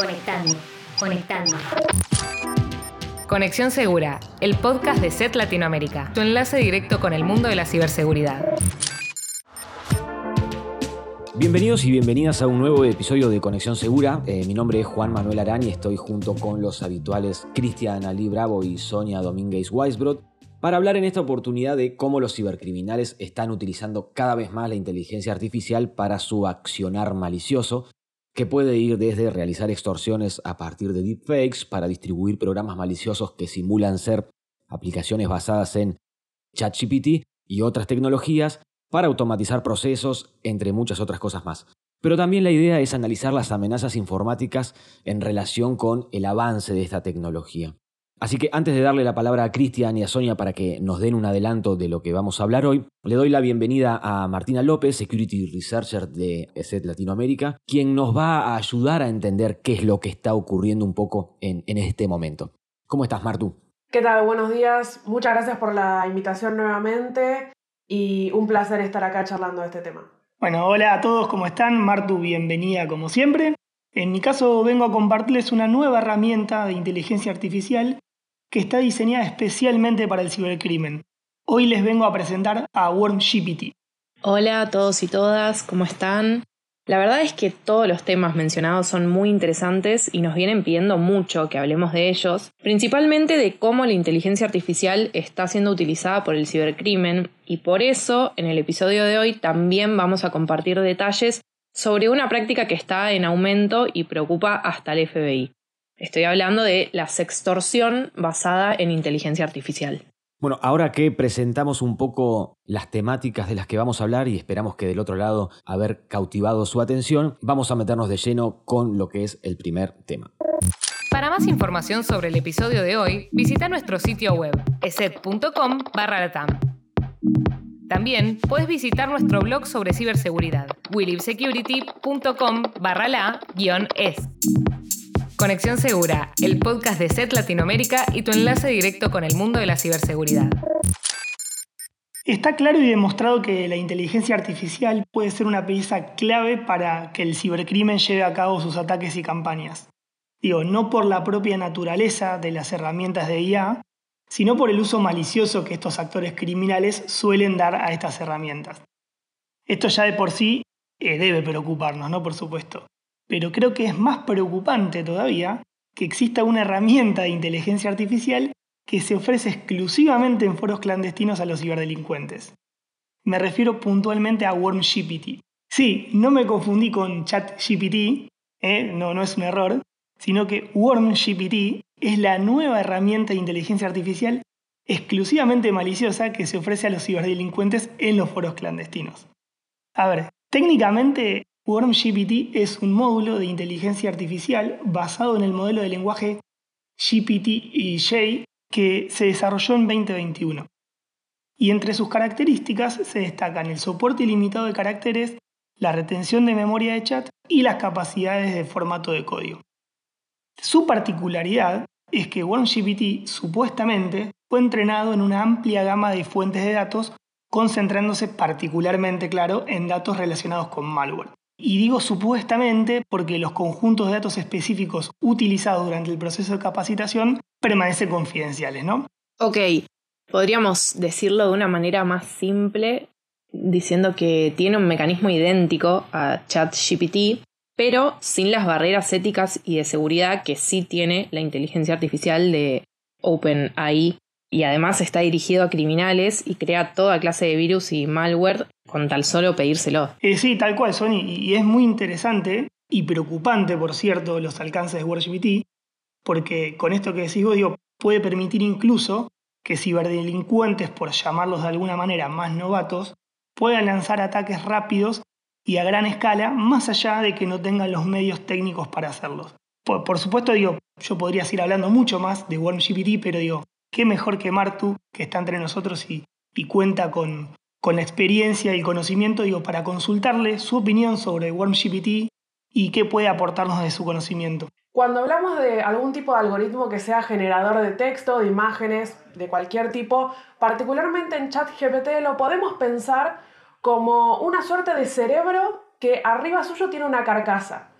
Conectando, conectando. Conexión Segura, el podcast de SET Latinoamérica, tu enlace directo con el mundo de la ciberseguridad. Bienvenidos y bienvenidas a un nuevo episodio de Conexión Segura. Eh, mi nombre es Juan Manuel Arán y estoy junto con los habituales Cristian Ali Bravo y Sonia Domínguez Weisbrot para hablar en esta oportunidad de cómo los cibercriminales están utilizando cada vez más la inteligencia artificial para su accionar malicioso que puede ir desde realizar extorsiones a partir de deepfakes para distribuir programas maliciosos que simulan ser aplicaciones basadas en ChatGPT y otras tecnologías para automatizar procesos, entre muchas otras cosas más. Pero también la idea es analizar las amenazas informáticas en relación con el avance de esta tecnología. Así que antes de darle la palabra a Cristian y a Sonia para que nos den un adelanto de lo que vamos a hablar hoy, le doy la bienvenida a Martina López, Security Researcher de ESET Latinoamérica, quien nos va a ayudar a entender qué es lo que está ocurriendo un poco en, en este momento. ¿Cómo estás, Martu? ¿Qué tal? Buenos días. Muchas gracias por la invitación nuevamente y un placer estar acá charlando de este tema. Bueno, hola a todos, ¿cómo están? Martu, bienvenida como siempre. En mi caso vengo a compartirles una nueva herramienta de inteligencia artificial que está diseñada especialmente para el cibercrimen. Hoy les vengo a presentar a WormGPT. Hola a todos y todas, ¿cómo están? La verdad es que todos los temas mencionados son muy interesantes y nos vienen pidiendo mucho que hablemos de ellos, principalmente de cómo la inteligencia artificial está siendo utilizada por el cibercrimen y por eso en el episodio de hoy también vamos a compartir detalles sobre una práctica que está en aumento y preocupa hasta el FBI. Estoy hablando de la sextorsión basada en inteligencia artificial. Bueno, ahora que presentamos un poco las temáticas de las que vamos a hablar y esperamos que del otro lado haber cautivado su atención, vamos a meternos de lleno con lo que es el primer tema. Para más información sobre el episodio de hoy, visita nuestro sitio web eset.com barra También puedes visitar nuestro blog sobre ciberseguridad, willivesecurity.com barra la-es. Conexión Segura, el podcast de SET Latinoamérica y tu enlace directo con el mundo de la ciberseguridad. Está claro y demostrado que la inteligencia artificial puede ser una pieza clave para que el cibercrimen lleve a cabo sus ataques y campañas. Digo, no por la propia naturaleza de las herramientas de IA, sino por el uso malicioso que estos actores criminales suelen dar a estas herramientas. Esto ya de por sí eh, debe preocuparnos, ¿no? Por supuesto pero creo que es más preocupante todavía que exista una herramienta de inteligencia artificial que se ofrece exclusivamente en foros clandestinos a los ciberdelincuentes. Me refiero puntualmente a WormGPT. Sí, no me confundí con ChatGPT, ¿eh? no, no es un error, sino que WormGPT es la nueva herramienta de inteligencia artificial exclusivamente maliciosa que se ofrece a los ciberdelincuentes en los foros clandestinos. A ver, técnicamente WormGPT es un módulo de inteligencia artificial basado en el modelo de lenguaje GPT-J que se desarrolló en 2021. Y entre sus características se destacan el soporte ilimitado de caracteres, la retención de memoria de chat y las capacidades de formato de código. Su particularidad es que WormGPT supuestamente fue entrenado en una amplia gama de fuentes de datos, concentrándose particularmente, claro, en datos relacionados con malware. Y digo supuestamente porque los conjuntos de datos específicos utilizados durante el proceso de capacitación permanecen confidenciales, ¿no? Ok, podríamos decirlo de una manera más simple, diciendo que tiene un mecanismo idéntico a ChatGPT, pero sin las barreras éticas y de seguridad que sí tiene la inteligencia artificial de OpenAI y además está dirigido a criminales y crea toda clase de virus y malware con tal solo pedírselo. Eh, sí, tal cual, Sony, y es muy interesante y preocupante, por cierto, los alcances de WordGPT, porque con esto que decís vos, digo, puede permitir incluso que ciberdelincuentes, por llamarlos de alguna manera más novatos, puedan lanzar ataques rápidos y a gran escala, más allá de que no tengan los medios técnicos para hacerlos. Por, por supuesto, digo, yo podría seguir hablando mucho más de WormGPT, pero digo, qué mejor que Martu, que está entre nosotros y, cuenta con, la experiencia y conocimiento, digo, para consultarle su opinión sobre WormGPT y qué puede aportarnos de su conocimiento. Cuando hablamos de algún tipo de algoritmo que sea generador de texto, de imágenes, de cualquier tipo, particularmente en ChatGPT lo podemos pensar como una suerte de cerebro que arriba suyo tiene una carcasa.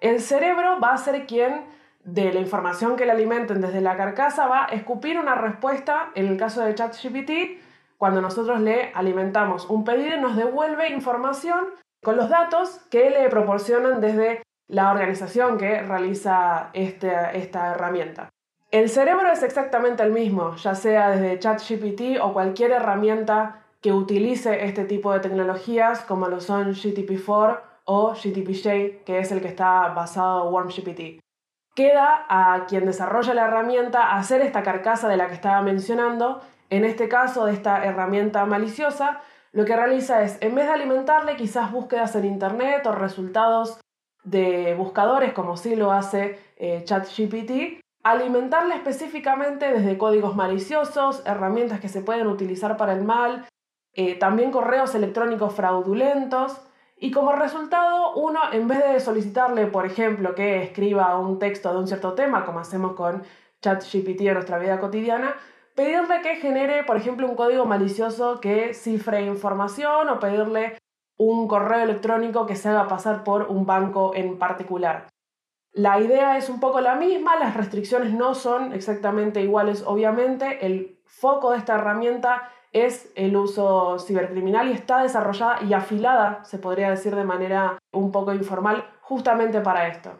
El cerebro va a ser quien, de la información que le alimenten desde la carcasa, va a escupir una respuesta, en el caso de ChatGPT, cuando nosotros le alimentamos un pedido, nos devuelve información con los datos que le proporcionan desde la organización que realiza este, esta herramienta. El cerebro es exactamente el mismo, ya sea desde ChatGPT o cualquier herramienta que utilice este tipo de tecnologías como lo son GTP4 o GTPJ, que es el que está basado en WormGPT. Queda a quien desarrolla la herramienta hacer esta carcasa de la que estaba mencionando, en este caso de esta herramienta maliciosa, lo que realiza es, en vez de alimentarle quizás búsquedas en Internet o resultados de buscadores, como sí lo hace eh, ChatGPT, alimentarle específicamente desde códigos maliciosos, herramientas que se pueden utilizar para el mal, eh, también correos electrónicos fraudulentos, y como resultado, uno, en vez de solicitarle, por ejemplo, que escriba un texto de un cierto tema, como hacemos con ChatGPT en nuestra vida cotidiana, pedirle que genere, por ejemplo, un código malicioso que cifre información o pedirle un correo electrónico que se haga pasar por un banco en particular. La idea es un poco la misma, las restricciones no son exactamente iguales, obviamente. El foco de esta herramienta es el uso cibercriminal y está desarrollada y afilada, se podría decir de manera un poco informal, justamente para esto.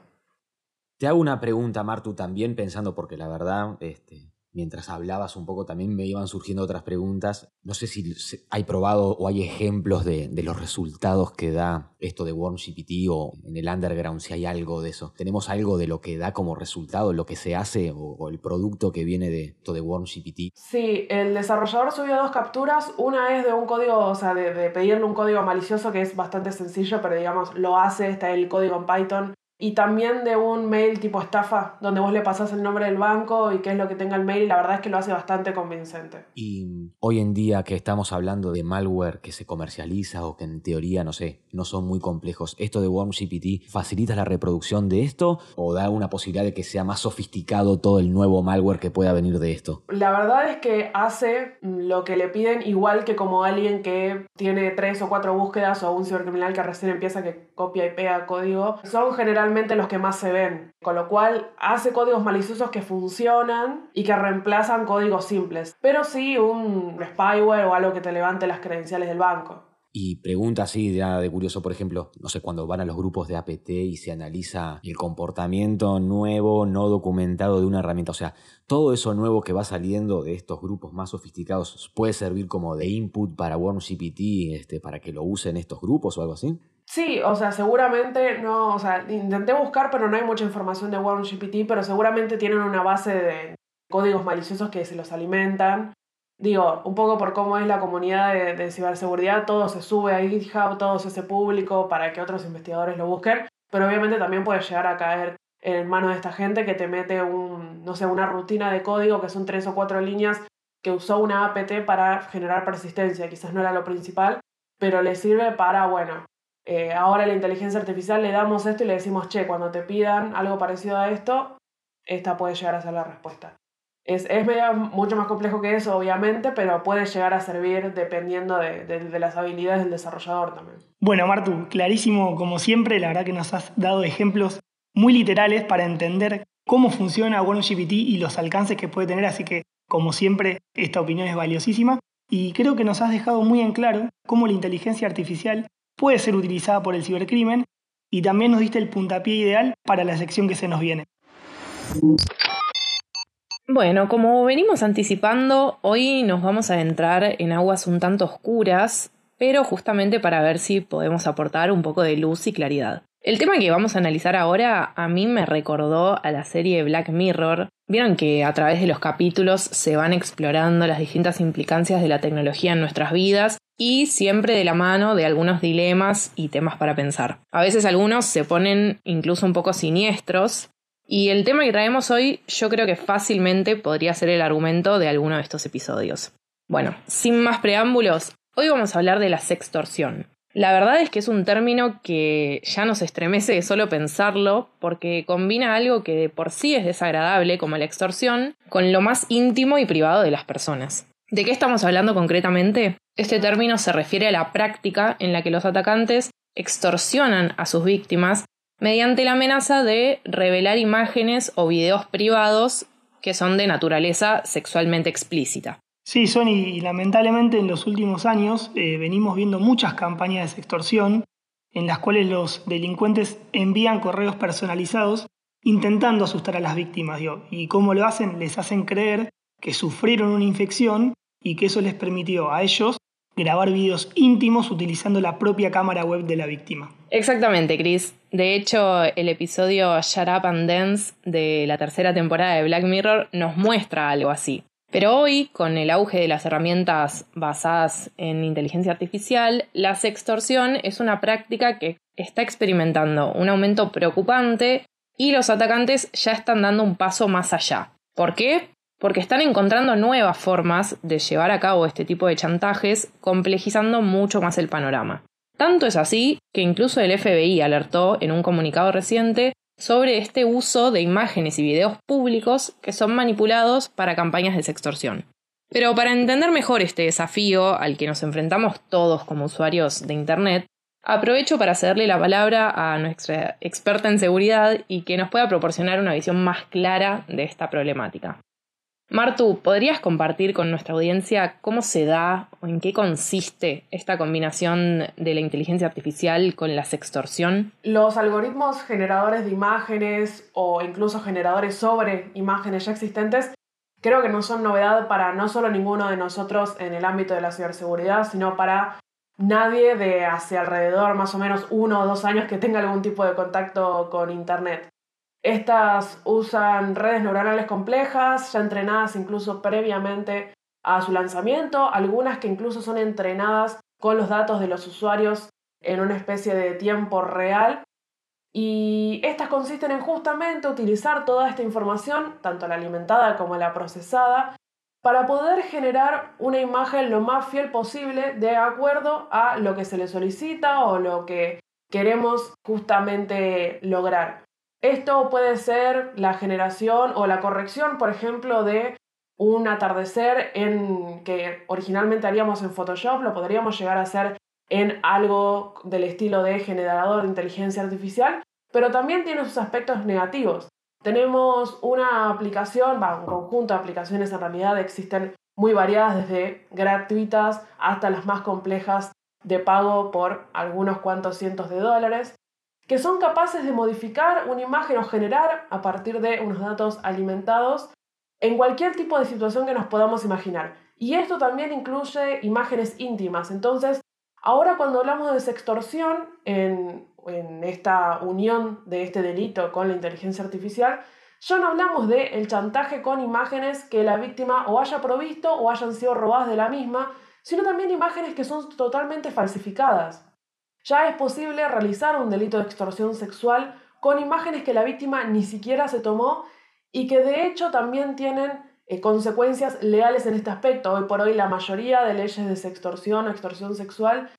Te hago una pregunta, Martu, también pensando, porque la verdad, este, mientras hablabas un poco también me iban surgiendo otras preguntas. No sé si hay probado o hay ejemplos de, los resultados que da esto de WormGPT o en el underground si hay algo de eso. ¿Tenemos algo de lo que da como resultado, lo que se hace o, el producto que viene de esto de WormGPT? Sí, el desarrollador subió dos capturas. Una es de un código, o sea, de, de pedirle un código malicioso que es bastante sencillo, pero digamos, lo hace, está el código en Python y también de un mail tipo estafa, donde vos le pasás el nombre del banco y qué es lo que tenga el mail, y la verdad es que lo hace bastante convincente. Y hoy en día que estamos hablando de malware que se comercializa o que en teoría, no sé, no son muy complejos, ¿esto de WormGPT facilita la reproducción de esto o da una posibilidad de que sea más sofisticado todo el nuevo malware que pueda venir de esto? La verdad es que hace lo que le piden igual que como alguien que tiene tres o cuatro búsquedas o un cibercriminal que recién empieza que copia y pega código. Son generalmente los que más se ven, con lo cual hace códigos maliciosos que funcionan y que reemplazan códigos simples, pero sí un spyware o algo que te levante las credenciales del banco. Y pregunta así de, de curioso, por ejemplo, no sé, cuando van a los grupos de APT y se analiza el comportamiento nuevo, no documentado de una herramienta, o sea, todo eso nuevo que va saliendo de estos grupos más sofisticados puede servir como de input para WormGPT, este, para que lo usen estos grupos o algo así. Sí, o sea, seguramente no, o sea, intenté buscar, pero no hay mucha información de GPT, pero seguramente tienen una base de códigos maliciosos que se los alimentan. Digo, un poco por cómo es la comunidad de, de ciberseguridad, todo se sube a GitHub, todo se hace público para que otros investigadores lo busquen, pero obviamente también puede llegar a caer en manos de esta gente que te mete un, no sé, una rutina de código que son tres o cuatro líneas que usó una APT para generar persistencia, quizás no era lo principal, pero le sirve para, bueno, eh, ahora la inteligencia artificial le damos esto y le decimos, che, cuando te pidan algo parecido a esto, esta puede llegar a ser la respuesta. Es, es mucho más complejo que eso, obviamente, pero puede llegar a servir dependiendo de, de, las habilidades del desarrollador también. Bueno, Martu, clarísimo como siempre, la verdad que nos has dado ejemplos muy literales para entender cómo funciona OneGPT y los alcances que puede tener, así que como siempre esta opinión es valiosísima y creo que nos has dejado muy en claro cómo la inteligencia artificial puede ser utilizada por el cibercrimen y también nos diste el puntapié ideal para la sección que se nos viene. Bueno, como venimos anticipando, hoy nos vamos a entrar en aguas un tanto oscuras, pero justamente para ver si podemos aportar un poco de luz y claridad. El tema que vamos a analizar ahora a mí me recordó a la serie Black Mirror. Vieron que a través de los capítulos se van explorando las distintas implicancias de la tecnología en nuestras vidas y siempre de la mano de algunos dilemas y temas para pensar. A veces algunos se ponen incluso un poco siniestros y el tema que traemos hoy yo creo que fácilmente podría ser el argumento de alguno de estos episodios. Bueno, sin más preámbulos, hoy vamos a hablar de la sextorsión. La verdad es que es un término que ya nos estremece de solo pensarlo porque combina algo que de por sí es desagradable como la extorsión con lo más íntimo y privado de las personas. ¿De qué estamos hablando concretamente? Este término se refiere a la práctica en la que los atacantes extorsionan a sus víctimas mediante la amenaza de revelar imágenes o videos privados que son de naturaleza sexualmente explícita. Sí, Sony, y lamentablemente en los últimos años eh, venimos viendo muchas campañas de extorsión en las cuales los delincuentes envían correos personalizados intentando asustar a las víctimas. y cómo lo hacen, les hacen creer que sufrieron una infección y que eso les permitió a ellos grabar vídeos íntimos utilizando la propia cámara web de la víctima. Exactamente, Chris. De hecho, el episodio Shut Up and Dance de la tercera temporada de Black Mirror nos muestra algo así. Pero hoy, con el auge de las herramientas basadas en inteligencia artificial, la sextorsión es una práctica que está experimentando un aumento preocupante y los atacantes ya están dando un paso más allá. ¿Por qué? Porque están encontrando nuevas formas de llevar a cabo este tipo de chantajes, complejizando mucho más el panorama. Tanto es así que incluso el FBI alertó en un comunicado reciente sobre este uso de imágenes y videos públicos que son manipulados para campañas de sextorsión. Pero para entender mejor este desafío al que nos enfrentamos todos como usuarios de Internet, aprovecho para cederle la palabra a nuestra experta en seguridad y que nos pueda proporcionar una visión más clara de esta problemática. Martu, ¿podrías compartir con nuestra audiencia cómo se da o en qué consiste esta combinación de la inteligencia artificial con la sextorsión? Los algoritmos generadores de imágenes o incluso generadores sobre imágenes ya existentes creo que no son novedad para no solo ninguno de nosotros en el ámbito de la ciberseguridad, sino para nadie de hace alrededor más o menos uno o dos años que tenga algún tipo de contacto con Internet. Estas usan redes neuronales complejas, ya entrenadas incluso previamente a su lanzamiento, algunas que incluso son entrenadas con los datos de los usuarios en una especie de tiempo real. Y estas consisten en justamente utilizar toda esta información, tanto la alimentada como la procesada, para poder generar una imagen lo más fiel posible de acuerdo a lo que se le solicita o lo que queremos justamente lograr. Esto puede ser la generación o la corrección, por ejemplo, de un atardecer en que originalmente haríamos en Photoshop, lo podríamos llegar a hacer en algo del estilo de generador de inteligencia artificial, pero también tiene sus aspectos negativos. Tenemos una aplicación, un conjunto de aplicaciones en realidad existen muy variadas, desde gratuitas hasta las más complejas de pago por algunos cuantos cientos de dólares, que son capaces de modificar una imagen o generar a partir de unos datos alimentados en cualquier tipo de situación que nos podamos imaginar. Y esto también incluye imágenes íntimas. Entonces, ahora cuando hablamos de sextorsión en, en esta unión de este delito con la inteligencia artificial, ya no hablamos de el chantaje con imágenes que la víctima o haya provisto o hayan sido robadas de la misma, sino también imágenes que son totalmente falsificadas. Ya es posible realizar un delito de extorsión sexual con imágenes que la víctima ni siquiera se tomó y que de hecho también tienen eh, consecuencias legales en este aspecto. Hoy por hoy la mayoría de leyes de sextorsión o extorsión sexual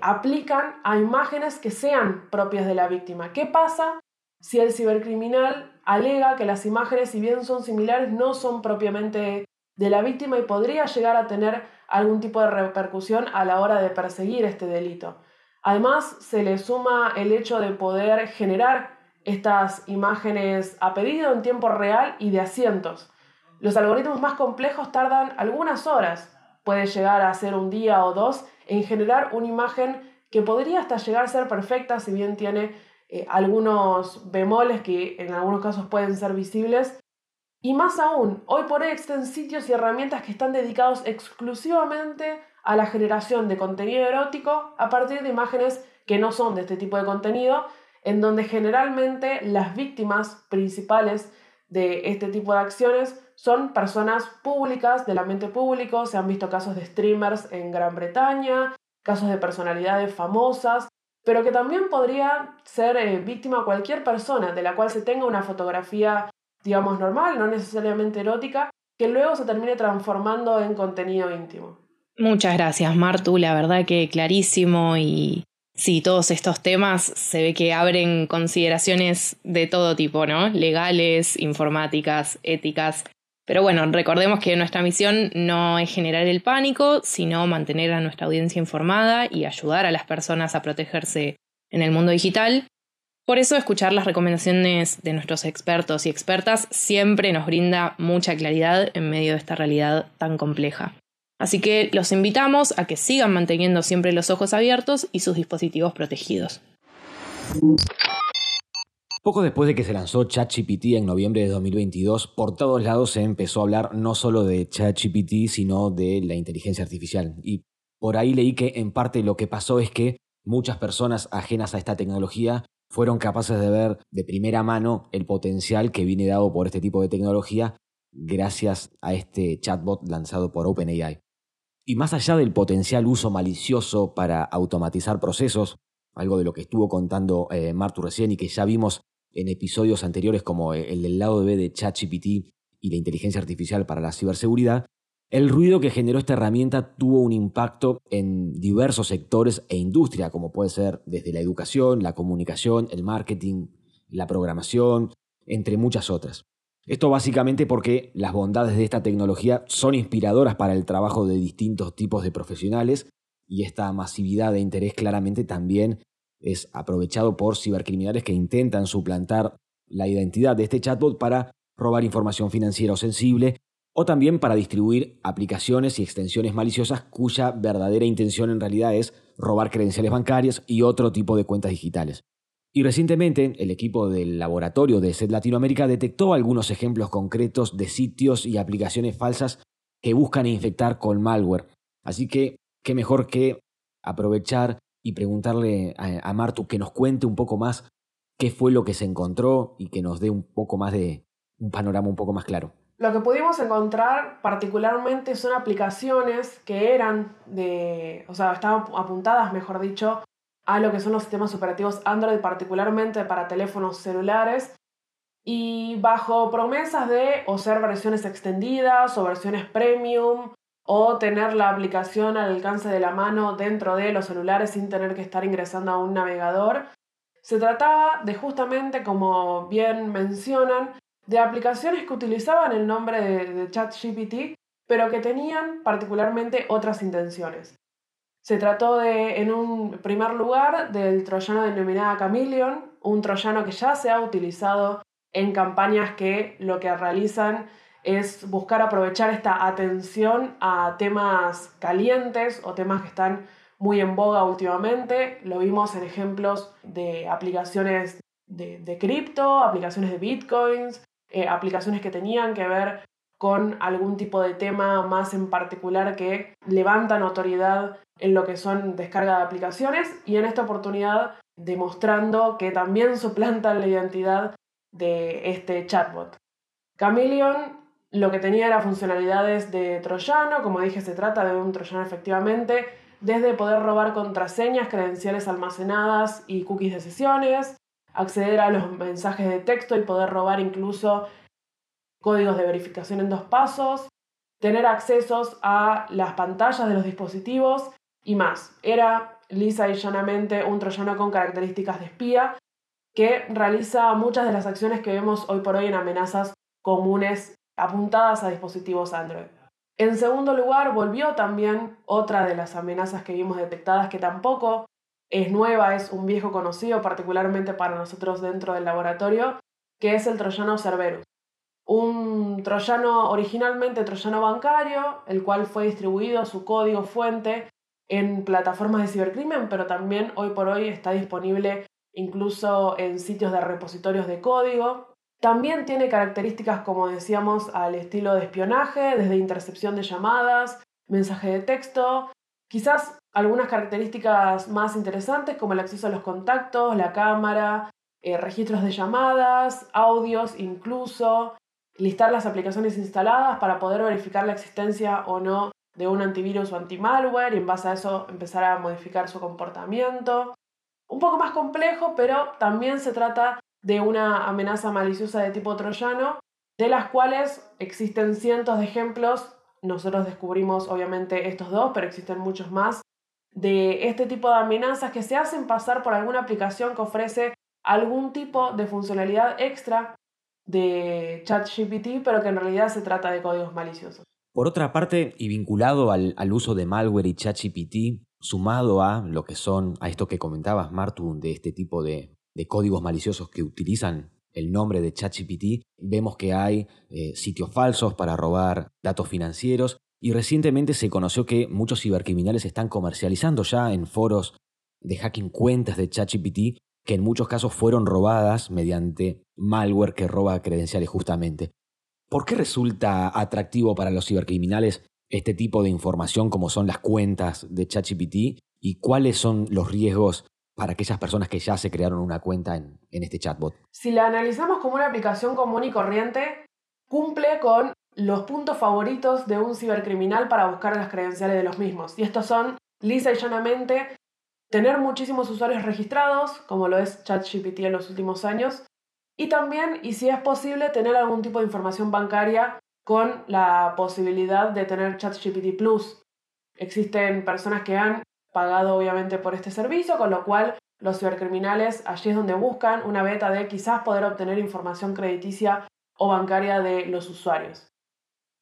aplican a imágenes que sean propias de la víctima. ¿Qué pasa si el cibercriminal alega que las imágenes, si bien son similares, no son propiamente de la víctima y podría llegar a tener algún tipo de repercusión a la hora de perseguir este delito? Además, se le suma el hecho de poder generar estas imágenes a pedido en tiempo real y de asientos. Los algoritmos más complejos tardan algunas horas, puede llegar a ser un día o dos, en generar una imagen que podría hasta llegar a ser perfecta, si bien tiene eh, algunos bemoles que en algunos casos pueden ser visibles. Y más aún, hoy por hoy existen sitios y herramientas que están dedicados exclusivamente a la generación de contenido erótico a partir de imágenes que no son de este tipo de contenido, en donde generalmente las víctimas principales de este tipo de acciones son personas públicas, del ambiente público, se han visto casos de streamers en Gran Bretaña, casos de personalidades famosas, pero que también podría ser eh, víctima cualquier persona de la cual se tenga una fotografía, digamos, normal, no necesariamente erótica, que luego se termine transformando en contenido íntimo. Muchas gracias, Martu. La verdad que clarísimo y sí, todos estos temas se ve que abren consideraciones de todo tipo, ¿no? Legales, informáticas, éticas. Pero bueno, recordemos que nuestra misión no es generar el pánico, sino mantener a nuestra audiencia informada y ayudar a las personas a protegerse en el mundo digital. Por eso escuchar las recomendaciones de nuestros expertos y expertas siempre nos brinda mucha claridad en medio de esta realidad tan compleja. Así que los invitamos a que sigan manteniendo siempre los ojos abiertos y sus dispositivos protegidos. Poco después de que se lanzó ChatGPT en noviembre de 2022, por todos lados se empezó a hablar no solo de ChatGPT, sino de la inteligencia artificial. Y por ahí leí que en parte lo que pasó es que muchas personas ajenas a esta tecnología fueron capaces de ver de primera mano el potencial que viene dado por este tipo de tecnología gracias a este chatbot lanzado por OpenAI. Y más allá del potencial uso malicioso para automatizar procesos, algo de lo que estuvo contando eh, Martu recién y que ya vimos en episodios anteriores como el del lado B de ChatGPT y la inteligencia artificial para la ciberseguridad, el ruido que generó esta herramienta tuvo un impacto en diversos sectores e industria, como puede ser desde la educación, la comunicación, el marketing, la programación, entre muchas otras. Esto básicamente porque las bondades de esta tecnología son inspiradoras para el trabajo de distintos tipos de profesionales y esta masividad de interés claramente también es aprovechado por cibercriminales que intentan suplantar la identidad de este chatbot para robar información financiera o sensible o también para distribuir aplicaciones y extensiones maliciosas cuya verdadera intención en realidad es robar credenciales bancarias y otro tipo de cuentas digitales. Y recientemente el equipo del laboratorio de SED Latinoamérica detectó algunos ejemplos concretos de sitios y aplicaciones falsas que buscan infectar con malware. Así que, qué mejor que aprovechar y preguntarle a, Martu que nos cuente un poco más qué fue lo que se encontró y que nos dé un poco más de un panorama un poco más claro. Lo que pudimos encontrar particularmente son aplicaciones que eran de, o sea, estaban apuntadas, mejor dicho, a lo que son los sistemas operativos Android, particularmente para teléfonos celulares, y bajo promesas de o ser versiones extendidas o versiones premium o tener la aplicación al alcance de la mano dentro de los celulares sin tener que estar ingresando a un navegador. Se trataba de justamente, como bien mencionan, de aplicaciones que utilizaban el nombre de, ChatGPT, pero que tenían particularmente otras intenciones. Se trató de, en un primer lugar, del troyano denominado Chameleon, un troyano que ya se ha utilizado en campañas que lo que realizan es buscar aprovechar esta atención a temas calientes o temas que están muy en boga últimamente. Lo vimos en ejemplos de aplicaciones de, de cripto, aplicaciones de bitcoins, eh, aplicaciones que tenían que ver con algún tipo de tema más en particular que levantan autoridad en lo que son descarga de aplicaciones y en esta oportunidad demostrando que también suplantan la identidad de este chatbot. Chameleon lo que tenía era funcionalidades de troyano, como dije se trata de un troyano efectivamente, desde poder robar contraseñas, credenciales almacenadas y cookies de sesiones, acceder a los mensajes de texto y poder robar incluso códigos de verificación en dos pasos, tener accesos a las pantallas de los dispositivos y más. Era lisa y llanamente un troyano con características de espía que realiza muchas de las acciones que vemos hoy por hoy en amenazas comunes apuntadas a dispositivos Android. En segundo lugar, volvió también otra de las amenazas que vimos detectadas que tampoco es nueva, es un viejo conocido, particularmente para nosotros dentro del laboratorio, que es el troyano Cerberus. Un troyano originalmente troyano bancario, el cual fue distribuido su código fuente en plataformas de cibercrimen, pero también hoy por hoy está disponible incluso en sitios de repositorios de código. También tiene características, como decíamos, al estilo de espionaje, desde intercepción de llamadas, mensaje de texto, quizás algunas características más interesantes como el acceso a los contactos, la cámara, eh, registros de llamadas, audios incluso, listar las aplicaciones instaladas para poder verificar la existencia o no de un antivirus o antimalware y en base a eso empezar a modificar su comportamiento. Un poco más complejo, pero también se trata de una amenaza maliciosa de tipo troyano, de las cuales existen cientos de ejemplos. Nosotros descubrimos obviamente estos dos, pero existen muchos más de este tipo de amenazas que se hacen pasar por alguna aplicación que ofrece algún tipo de funcionalidad extra de ChatGPT, pero que en realidad se trata de códigos maliciosos. Por otra parte, y vinculado al, uso de malware y ChatGPT, sumado a lo que son, a esto que comentabas, Martu, de este tipo de de códigos maliciosos que utilizan el nombre de ChatGPT, vemos que hay eh, sitios falsos para robar datos financieros y recientemente se conoció que muchos cibercriminales están comercializando ya en foros de hacking cuentas de ChatGPT que en muchos casos fueron robadas mediante malware que roba credenciales justamente. ¿Por qué resulta atractivo para los cibercriminales este tipo de información como son las cuentas de ChatGPT y cuáles son los riesgos para aquellas personas que ya se crearon una cuenta en, este chatbot? Si la analizamos como una aplicación común y corriente, cumple con los puntos favoritos de un cibercriminal para buscar las credenciales de los mismos. Y estos son, lisa y llanamente, tener muchísimos usuarios registrados, como lo es ChatGPT en los últimos años, y también, y si es posible, tener algún tipo de información bancaria con la posibilidad de tener ChatGPT Plus. Existen personas que han pagado obviamente por este servicio, con lo cual los cibercriminales allí es donde buscan una beta de quizás poder obtener información crediticia o bancaria de los usuarios.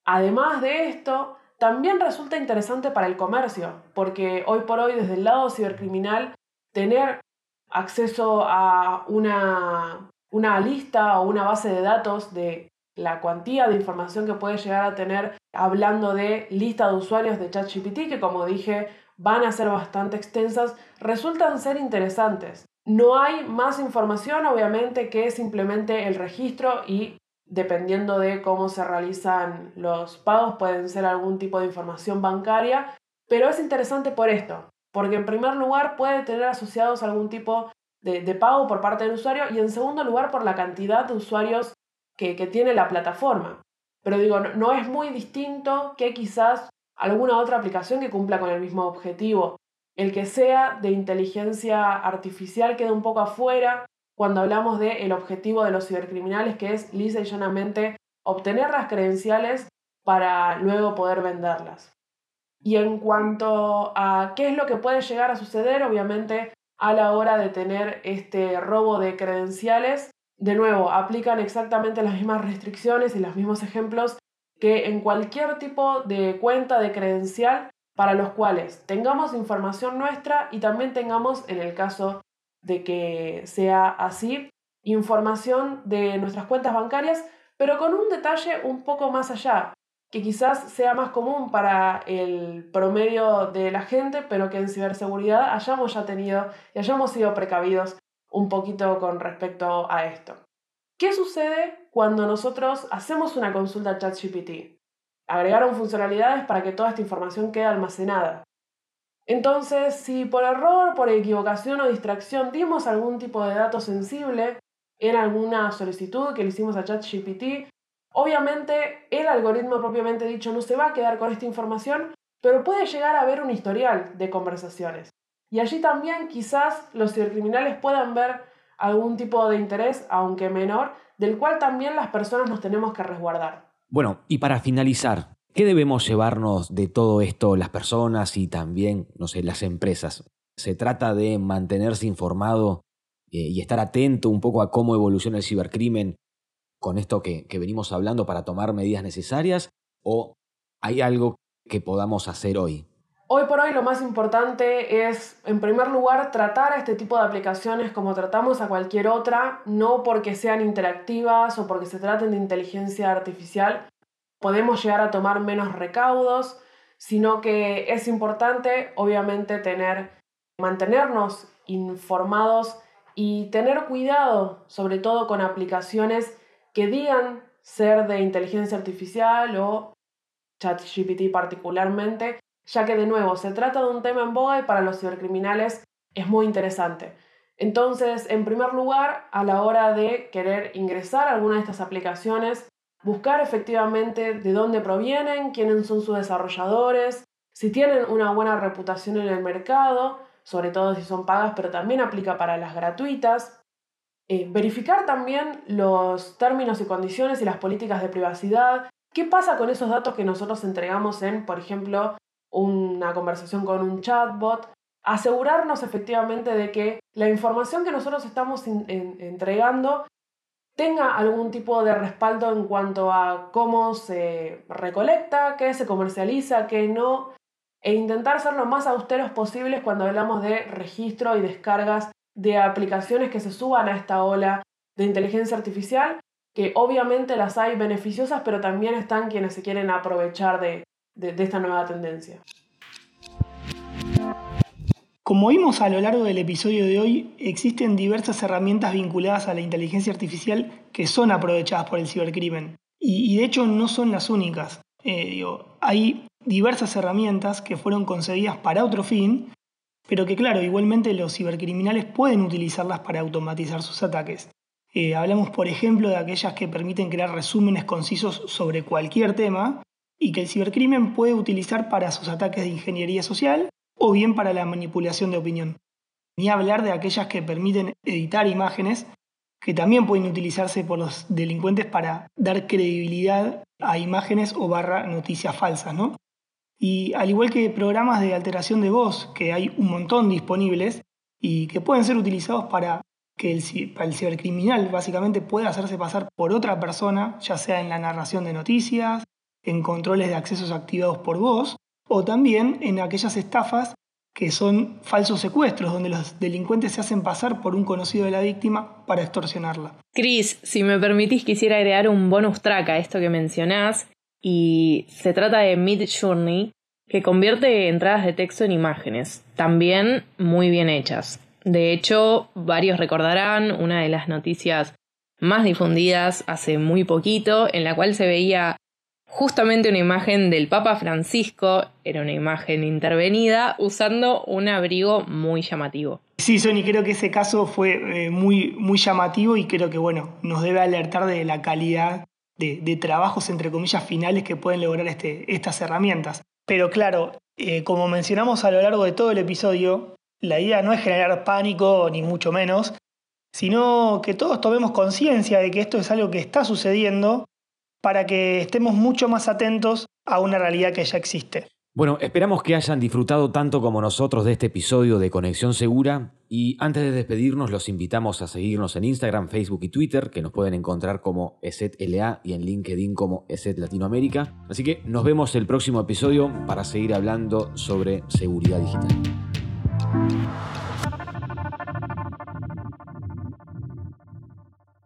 Además de esto, también resulta interesante para el comercio, porque hoy por hoy desde el lado cibercriminal, tener acceso a una, una lista o una base de datos de la cuantía de información que puede llegar a tener hablando de lista de usuarios de ChatGPT, que como dije van a ser bastante extensas, resultan ser interesantes. No hay más información, obviamente, que simplemente el registro y dependiendo de cómo se realizan los pagos, pueden ser algún tipo de información bancaria, pero es interesante por esto, porque en primer lugar puede tener asociados algún tipo de, pago por parte del usuario y en segundo lugar por la cantidad de usuarios que, tiene la plataforma. Pero digo, no, es muy distinto que quizás alguna otra aplicación que cumpla con el mismo objetivo. El que sea de inteligencia artificial queda un poco afuera cuando hablamos del el objetivo de los cibercriminales, que es lisa y llanamente obtener las credenciales para luego poder venderlas. Y en cuanto a qué es lo que puede llegar a suceder, obviamente a la hora de tener este robo de credenciales, de nuevo, aplican exactamente las mismas restricciones y los mismos ejemplos que en cualquier tipo de cuenta de credencial para los cuales tengamos información nuestra y también tengamos, en el caso de que sea así, información de nuestras cuentas bancarias, pero con un detalle un poco más allá, que quizás sea más común para el promedio de la gente, pero que en ciberseguridad hayamos ya tenido y hayamos sido precavidos un poquito con respecto a esto. ¿Qué sucede cuando nosotros hacemos una consulta a ChatGPT? Agregaron funcionalidades para que toda esta información quede almacenada. Entonces, si por error, por equivocación o distracción dimos algún tipo de dato sensible en alguna solicitud que le hicimos a ChatGPT, obviamente el algoritmo propiamente dicho no se va a quedar con esta información, pero puede llegar a ver un historial de conversaciones. Y allí también quizás los cibercriminales puedan ver algún tipo de interés, aunque menor, del cual también las personas nos tenemos que resguardar. Bueno, y para finalizar, ¿Qué debemos llevarnos de todo esto las personas y también, no sé, las empresas? ¿Se trata de mantenerse informado eh, y estar atento un poco a cómo evoluciona el cibercrimen con esto que, que venimos hablando para tomar medidas necesarias? ¿O hay algo que podamos hacer hoy? Hoy por hoy lo más importante es, en primer lugar, tratar a este tipo de aplicaciones como tratamos a cualquier otra, no porque sean interactivas o porque se traten de inteligencia artificial, podemos llegar a tomar menos recaudos, sino que es importante, obviamente, tener, mantenernos informados y tener cuidado, sobre todo con aplicaciones que digan ser de inteligencia artificial o ChatGPT particularmente, ya que de nuevo se trata de un tema en boga y para los cibercriminales es muy interesante. Entonces, en primer lugar, a la hora de querer ingresar a alguna de estas aplicaciones, buscar efectivamente de dónde provienen, quiénes son sus desarrolladores, si tienen una buena reputación en el mercado, sobre todo si son pagas, pero también aplica para las gratuitas. Eh, verificar también los términos y condiciones y las políticas de privacidad. ¿Qué pasa con esos datos que nosotros entregamos en, por ejemplo, una conversación con un chatbot? Asegurarnos efectivamente de que la información que nosotros estamos entregando tenga algún tipo de respaldo en cuanto a cómo se recolecta, qué se comercializa, qué no, e intentar ser lo más austeros posibles cuando hablamos de registro y descargas de aplicaciones que se suban a esta ola de inteligencia artificial, que obviamente las hay beneficiosas, pero también están quienes se quieren aprovechar de, de esta nueva tendencia. Como vimos a lo largo del episodio de hoy, existen diversas herramientas vinculadas a la inteligencia artificial que son aprovechadas por el cibercrimen. Y, de hecho no son las únicas. Eh, hay diversas herramientas que fueron concebidas para otro fin, pero que claro, igualmente los cibercriminales pueden utilizarlas para automatizar sus ataques. Eh, hablamos, por ejemplo, de aquellas que permiten crear resúmenes concisos sobre cualquier tema y que el cibercrimen puede utilizar para sus ataques de ingeniería social o bien para la manipulación de opinión. Ni hablar de aquellas que permiten editar imágenes, que también pueden utilizarse por los delincuentes para dar credibilidad a imágenes o barra noticias falsas, ¿no? Y al igual que programas de alteración de voz, que hay un montón disponibles y que pueden ser utilizados para que el, el cibercriminal básicamente pueda hacerse pasar por otra persona, ya sea en la narración de noticias, en controles de accesos activados por voz, o también en aquellas estafas que son falsos secuestros, donde los delincuentes se hacen pasar por un conocido de la víctima para extorsionarla. Chris, si me permitís, quisiera agregar un bonus track a esto que mencionás, y se trata de Mid Journey, que convierte entradas de texto en imágenes, también muy bien hechas. De hecho, varios recordarán una de las noticias más difundidas hace muy poquito, en la cual se veía justamente una imagen del Papa Francisco, era una imagen intervenida, usando un abrigo muy llamativo. Sí, Sony, creo que ese caso fue eh, muy, muy llamativo y creo que bueno, nos debe alertar de la calidad de, trabajos, entre comillas, finales que pueden lograr este, estas herramientas. Pero claro, eh, como mencionamos a lo largo de todo el episodio, la idea no es generar pánico, ni mucho menos, sino que todos tomemos conciencia de que esto es algo que está sucediendo para que estemos mucho más atentos a una realidad que ya existe. Bueno, esperamos que hayan disfrutado tanto como nosotros de este episodio de Conexión Segura y antes de despedirnos los invitamos a seguirnos en Instagram, Facebook y Twitter, que nos pueden encontrar como ESETLA y en LinkedIn como ESET Latinoamérica. Así que nos vemos el próximo episodio para seguir hablando sobre seguridad digital.